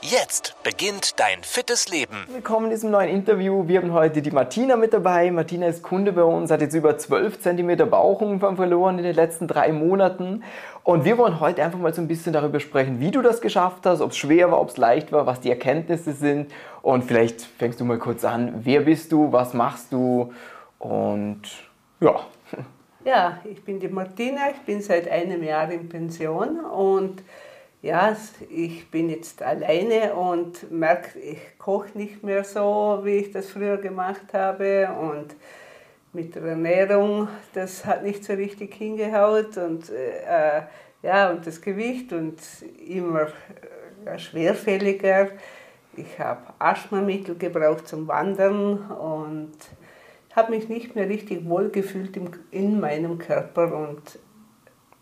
Jetzt beginnt dein fittes Leben. Willkommen in diesem neuen Interview. Wir haben heute die Martina mit dabei. Martina ist Kunde bei uns, hat jetzt über 12 cm Bauchumfang verloren in den letzten drei Monaten. Und wir wollen heute einfach mal so ein bisschen darüber sprechen, wie du das geschafft hast, ob es schwer war, ob es leicht war, was die Erkenntnisse sind. Und vielleicht fängst du mal kurz an. Wer bist du? Was machst du? Und ja. Ja, ich bin die Martina. Ich bin seit einem Jahr in Pension und ja, ich bin jetzt alleine und merke, ich koche nicht mehr so, wie ich das früher gemacht habe. Und mit der Ernährung, das hat nicht so richtig hingehaut. Und, äh, ja, und das Gewicht und immer äh, schwerfälliger. Ich habe Asthmamittel gebraucht zum Wandern und habe mich nicht mehr richtig wohl gefühlt in meinem Körper. Und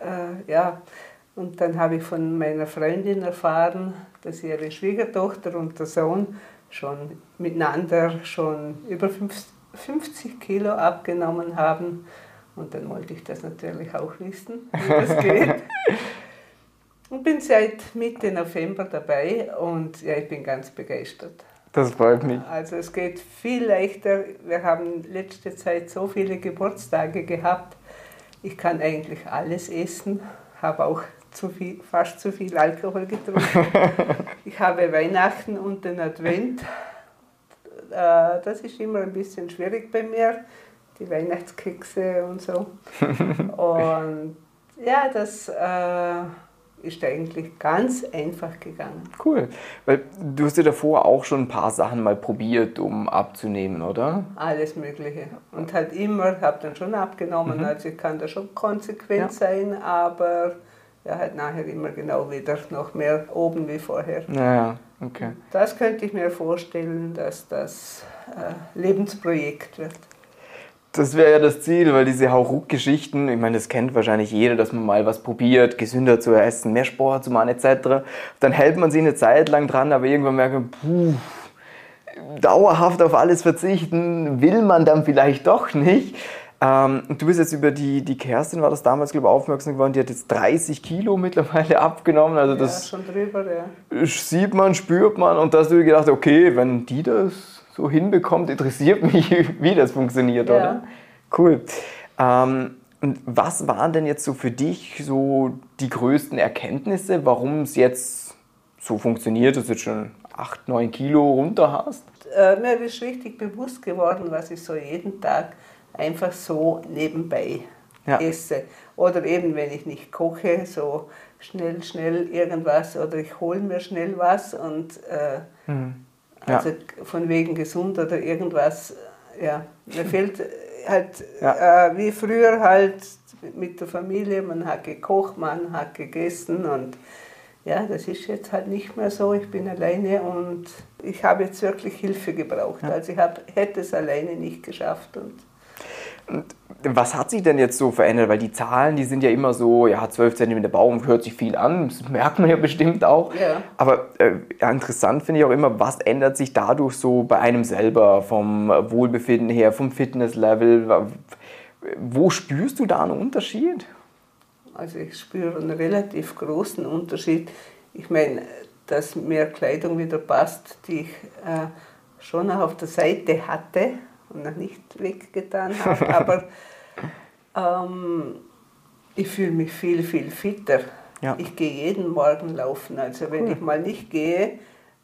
äh, ja, und dann habe ich von meiner Freundin erfahren, dass ihre Schwiegertochter und der Sohn schon miteinander schon über 50 Kilo abgenommen haben. Und dann wollte ich das natürlich auch wissen, wie das geht. und bin seit Mitte November dabei und ja, ich bin ganz begeistert. Das freut mich. Also es geht viel leichter. Wir haben letzte Zeit so viele Geburtstage gehabt. Ich kann eigentlich alles essen, habe auch zu viel, fast zu viel Alkohol getrunken. ich habe Weihnachten und den Advent. Äh, das ist immer ein bisschen schwierig bei mir, die Weihnachtskekse und so. Und ja, das äh, ist eigentlich ganz einfach gegangen. Cool. Weil du hast ja davor auch schon ein paar Sachen mal probiert, um abzunehmen, oder? Alles Mögliche. Und halt immer, habe dann schon abgenommen. Mhm. Also ich kann da schon konsequent ja. sein, aber ja, halt nachher immer genau wieder noch mehr oben wie vorher. Ja, okay. Das könnte ich mir vorstellen, dass das äh, Lebensprojekt wird. Das wäre ja das Ziel, weil diese Hauruck-Geschichten, ich meine, das kennt wahrscheinlich jeder, dass man mal was probiert, gesünder zu essen, mehr Sport zu machen etc. Dann hält man sich eine Zeit lang dran, aber irgendwann merkt man, puh, dauerhaft auf alles verzichten will man dann vielleicht doch nicht. Ähm, du bist jetzt über die, die Kerstin, war das damals, glaube ich, aufmerksam geworden, die hat jetzt 30 Kilo mittlerweile abgenommen. Also das ja, schon drüber, ja. Sieht man, spürt man und da hast du gedacht, okay, wenn die das so hinbekommt, interessiert mich, wie das funktioniert, ja. oder? Cool. Ähm, und was waren denn jetzt so für dich so die größten Erkenntnisse, warum es jetzt so funktioniert, dass du jetzt schon 8, 9 Kilo runter hast? Äh, mir ist richtig bewusst geworden, was ich so jeden Tag einfach so nebenbei ja. esse. Oder eben, wenn ich nicht koche, so schnell, schnell irgendwas oder ich hole mir schnell was und äh, mhm. ja. also von wegen gesund oder irgendwas, ja, mir fehlt halt ja. äh, wie früher halt mit der Familie, man hat gekocht, man hat gegessen und ja, das ist jetzt halt nicht mehr so. Ich bin alleine und ich habe jetzt wirklich Hilfe gebraucht. Also ich hab, hätte es alleine nicht geschafft und was hat sich denn jetzt so verändert? Weil die Zahlen, die sind ja immer so, ja, 12 cm Baum hört sich viel an, das merkt man ja bestimmt auch. Ja. Aber äh, ja, interessant finde ich auch immer, was ändert sich dadurch so bei einem selber, vom Wohlbefinden her, vom Fitnesslevel? Wo spürst du da einen Unterschied? Also ich spüre einen relativ großen Unterschied. Ich meine, dass mir Kleidung wieder passt, die ich äh, schon auf der Seite hatte, noch nicht weggetan habe. Aber ähm, ich fühle mich viel, viel fitter. Ja. Ich gehe jeden Morgen laufen. Also wenn cool. ich mal nicht gehe,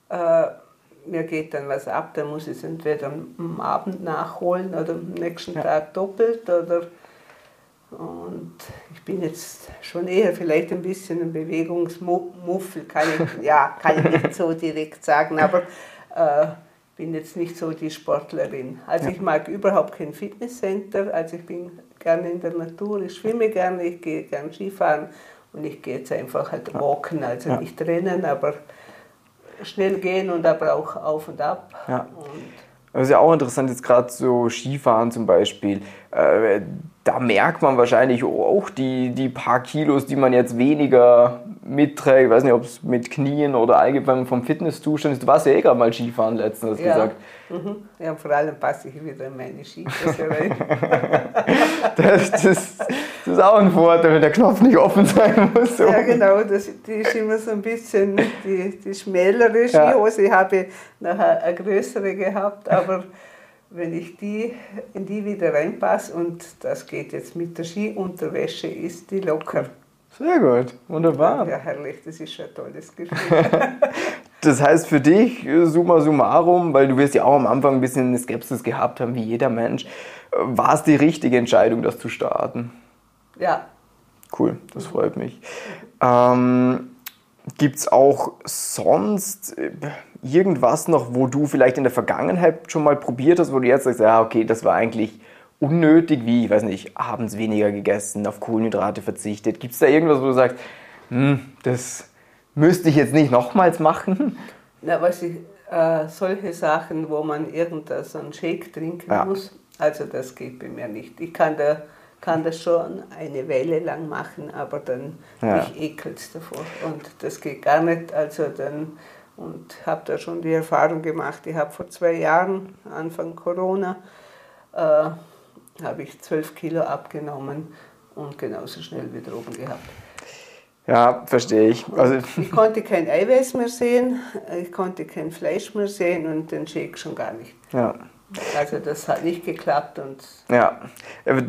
äh, mir geht dann was ab, dann muss ich es entweder am Abend nachholen oder am nächsten ja. Tag doppelt. Oder, und ich bin jetzt schon eher vielleicht ein bisschen ein Bewegungsmuffel, kann ich, ja, kann ich nicht so direkt sagen, aber äh, bin jetzt nicht so die Sportlerin. Also ja. ich mag überhaupt kein Fitnesscenter, also ich bin gerne in der Natur, ich schwimme gerne, ich gehe gerne Skifahren und ich gehe jetzt einfach halt walken, also ja. nicht rennen, aber schnell gehen und aber auch auf und ab. Ja. Das ist ja auch interessant, jetzt gerade so Skifahren zum Beispiel. Äh, da merkt man wahrscheinlich auch die, die paar Kilos, die man jetzt weniger mitträgt. Ich weiß nicht, ob es mit Knien oder allgemein vom Fitnesszustand ist. Du warst ja eh gerade mal Skifahren letztens, hast Ja. gesagt. Mhm. ja, vor allem passe ich wieder in meine Skitasse rein. Das, das, das ist auch ein Vorteil, wenn der Knopf nicht offen sein muss. So. Ja, genau, das, die ist immer so ein bisschen die, die schmälere Ja. Skihose. Ich habe nachher eine größere gehabt, aber wenn ich die in die wieder reinpasse und das geht jetzt mit der Skiunterwäsche, ist die locker. Sehr gut, wunderbar. Ja, herrlich, das ist schon ein tolles Gefühl. Das heißt für dich, äh, summa summarum, weil du wirst ja auch am Anfang ein bisschen eine Skepsis gehabt haben, wie jeder Mensch, äh, war es die richtige Entscheidung, das zu starten? ja, Cool, das freut mich. Ähm, Gibt es auch sonst äh, irgendwas noch, wo du vielleicht in der Vergangenheit schon mal probiert hast, wo du jetzt sagst, ja, okay, das war eigentlich unnötig, wie, ich weiß nicht, abends weniger gegessen, auf Kohlenhydrate verzichtet. Gibt es da irgendwas, wo du sagst, hm, das müsste ich jetzt nicht nochmals machen? Na, was ich, äh, solche Sachen, wo man irgendeinen so Shake trinken Ja. muss, also das geht bei mir nicht. Ich kann, da, kann das schon eine Weile lang machen, aber dann Ja. mich ekelt es davor. Und das geht gar nicht. Also dann, und habe da schon die Erfahrung gemacht, ich habe vor zwei Jahren, Anfang Corona, äh, habe ich 12 Kilo abgenommen und genauso schnell wieder oben gehabt. Ja, verstehe ich. Also, Ich konnte kein Eiweiß mehr sehen, ich konnte kein Fleisch mehr sehen und den Shake schon gar nicht. ja. Also das hat nicht geklappt und Ja,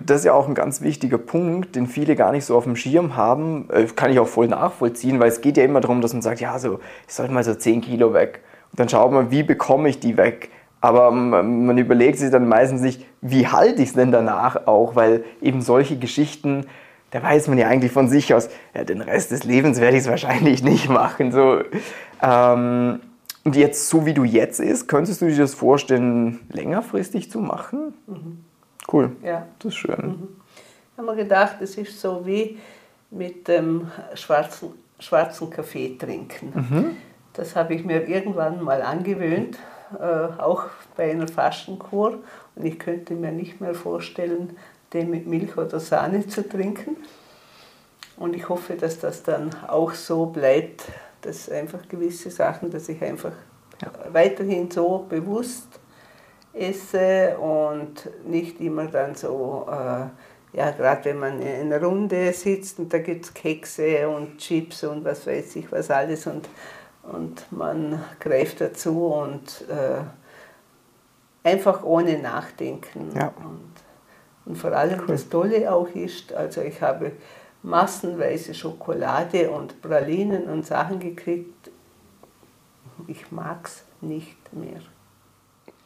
das ist ja auch ein ganz wichtiger Punkt, den viele gar nicht so auf dem Schirm haben. Äh, Kann ich auch voll nachvollziehen, weil es geht ja immer darum, dass man sagt, ja, so, ich sollte mal so 10 Kilo weg. Und dann schaut man, wie bekomme ich die weg? Aber man überlegt sich dann meistens nicht, wie halte ich es denn danach auch? Weil eben solche Geschichten, da weiß man ja eigentlich von sich aus, ja, den Rest des Lebens werde ich es wahrscheinlich nicht machen. So, ähm, und jetzt, so wie du jetzt ist, könntest du dir das vorstellen, längerfristig zu machen? Cool. ja, Das ist schön. haben wir gedacht, es ist so wie mit dem schwarzen, schwarzen Kaffee trinken. Das habe ich mir irgendwann mal angewöhnt, äh, auch bei einer Fastenkur. Und ich könnte mir nicht mehr vorstellen, den mit Milch oder Sahne zu trinken. Und ich hoffe, dass das dann auch so bleibt, dass einfach gewisse Sachen, dass ich einfach weiterhin so bewusst esse und nicht immer dann so, äh, ja, gerade wenn man in einer Runde sitzt und da gibt es Kekse und Chips und was weiß ich was alles und, und man greift dazu und äh, einfach ohne Nachdenken. Ja. Und, und vor allem das Tolle auch ist, also ich habe massenweise Schokolade und Pralinen und Sachen gekriegt. Ich mag es nicht mehr.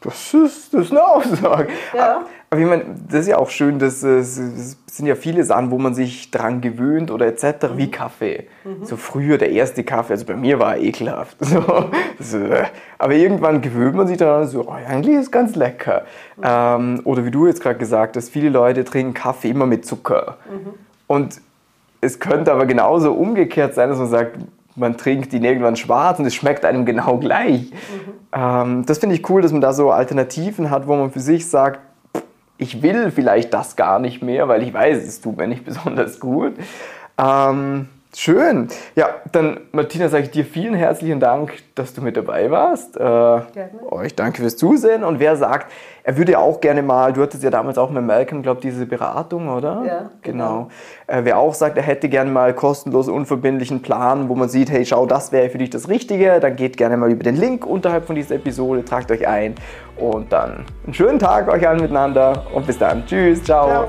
Das ist, das ist eine Aussage. Ja. Aber ich meine, das ist ja auch schön, dass es, es sind ja viele Sachen, wo man sich dran gewöhnt oder etc. Mhm. wie Kaffee. So früher der erste Kaffee, also bei mir war er ekelhaft. So, das, äh, aber irgendwann gewöhnt man sich daran, so, oh, eigentlich ist es ganz lecker. Mhm. Ähm, oder wie du jetzt gerade gesagt hast, viele Leute trinken Kaffee immer mit Zucker. Mhm. Und es könnte aber genauso umgekehrt sein, dass man sagt, man trinkt ihn irgendwann schwarz und es schmeckt einem genau gleich. Ähm, das finde ich cool, dass man da so Alternativen hat, wo man für sich sagt, ich will vielleicht das gar nicht mehr, weil ich weiß, es tut mir nicht besonders gut. Ähm, schön. Ja, dann Martina, sage ich dir vielen herzlichen Dank, dass du mit dabei warst. Äh, euch danke fürs Zusehen. Und wer sagt, er würde ja auch gerne mal, du hattest ja damals auch mit Malcolm, glaube diese Beratung, oder? Ja, genau. Äh, wer auch sagt, er hätte gerne mal kostenlos unverbindlichen Plan, wo man sieht, hey, schau, das wäre für dich das Richtige, dann geht gerne mal über den Link unterhalb von dieser Episode, tragt euch ein und dann einen schönen Tag euch allen miteinander und bis dann. Tschüss, ciao. Ciao.